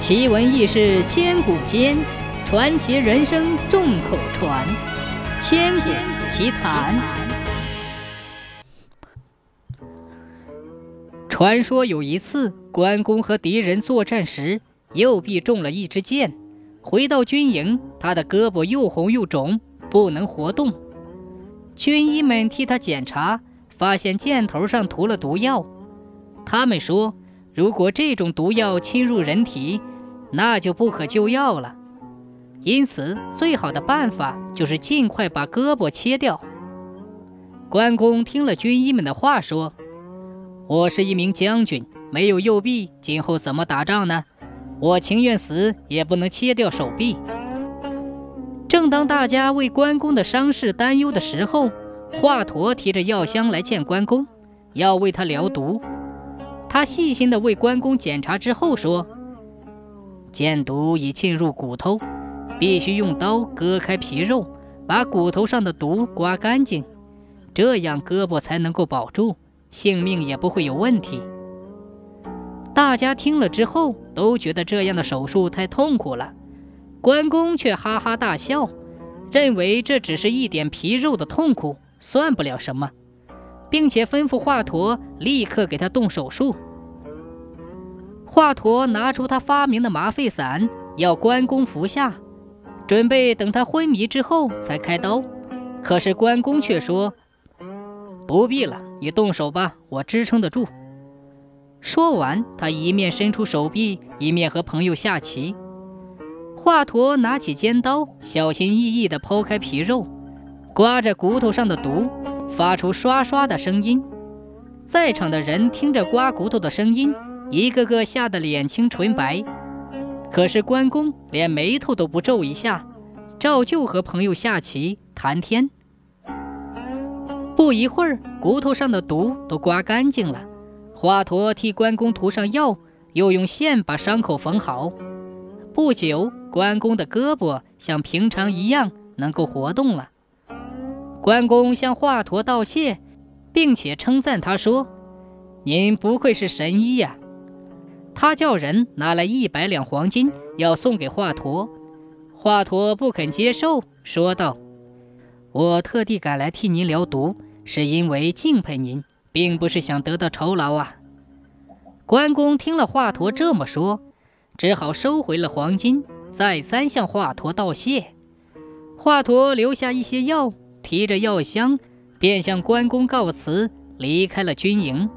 奇闻异事千古间，传奇人生众口传。千古奇谈。传说有一次，关公和敌人作战时，右臂中了一支箭。回到军营，他的胳膊又红又肿，不能活动。军医们替他检查，发现箭头上涂了毒药。他们说，如果这种毒药侵入人体，那就不可救药了。因此，最好的办法就是尽快把胳膊切掉。关公听了军医们的话，说：“我是一名将军，没有右臂，今后怎么打仗呢？”我情愿死，也不能切掉手臂。正当大家为关公的伤势担忧的时候，华佗提着药箱来见关公，要为他疗毒。他细心地为关公检查之后说：“箭毒已进入骨头，必须用刀割开皮肉，把骨头上的毒刮干净，这样胳膊才能够保住，性命也不会有问题。”大家听了之后都觉得这样的手术太痛苦了，关公却哈哈大笑，认为这只是一点皮肉的痛苦，算不了什么，并且吩咐华佗立刻给他动手术。华佗拿出他发明的麻沸散，要关公服下，准备等他昏迷之后才开刀。可是关公却说：“不必了，你动手吧，我支撑得住。”说完，他一面伸出手臂，一面和朋友下棋。华佗拿起尖刀，小心翼翼地剖开皮肉，刮着骨头上的毒，发出刷刷的声音。在场的人听着刮骨头的声音，一个个吓得脸青唇白。可是关公连眉头都不皱一下，照旧和朋友下棋谈天。不一会儿，骨头上的毒都刮干净了。华佗替关公涂上药，又用线把伤口缝好。不久，关公的胳膊像平常一样能够活动了。关公向华佗道谢，并且称赞他说：“您不愧是神医呀！”他叫人拿来一百两黄金，要送给华佗。华佗不肯接受，说道：“我特地赶来替您疗毒，是因为敬佩您。”并不是想得到酬劳啊！关公听了华佗这么说，只好收回了黄金，再三向华佗道谢。华佗留下一些药，提着药箱，便向关公告辞，离开了军营。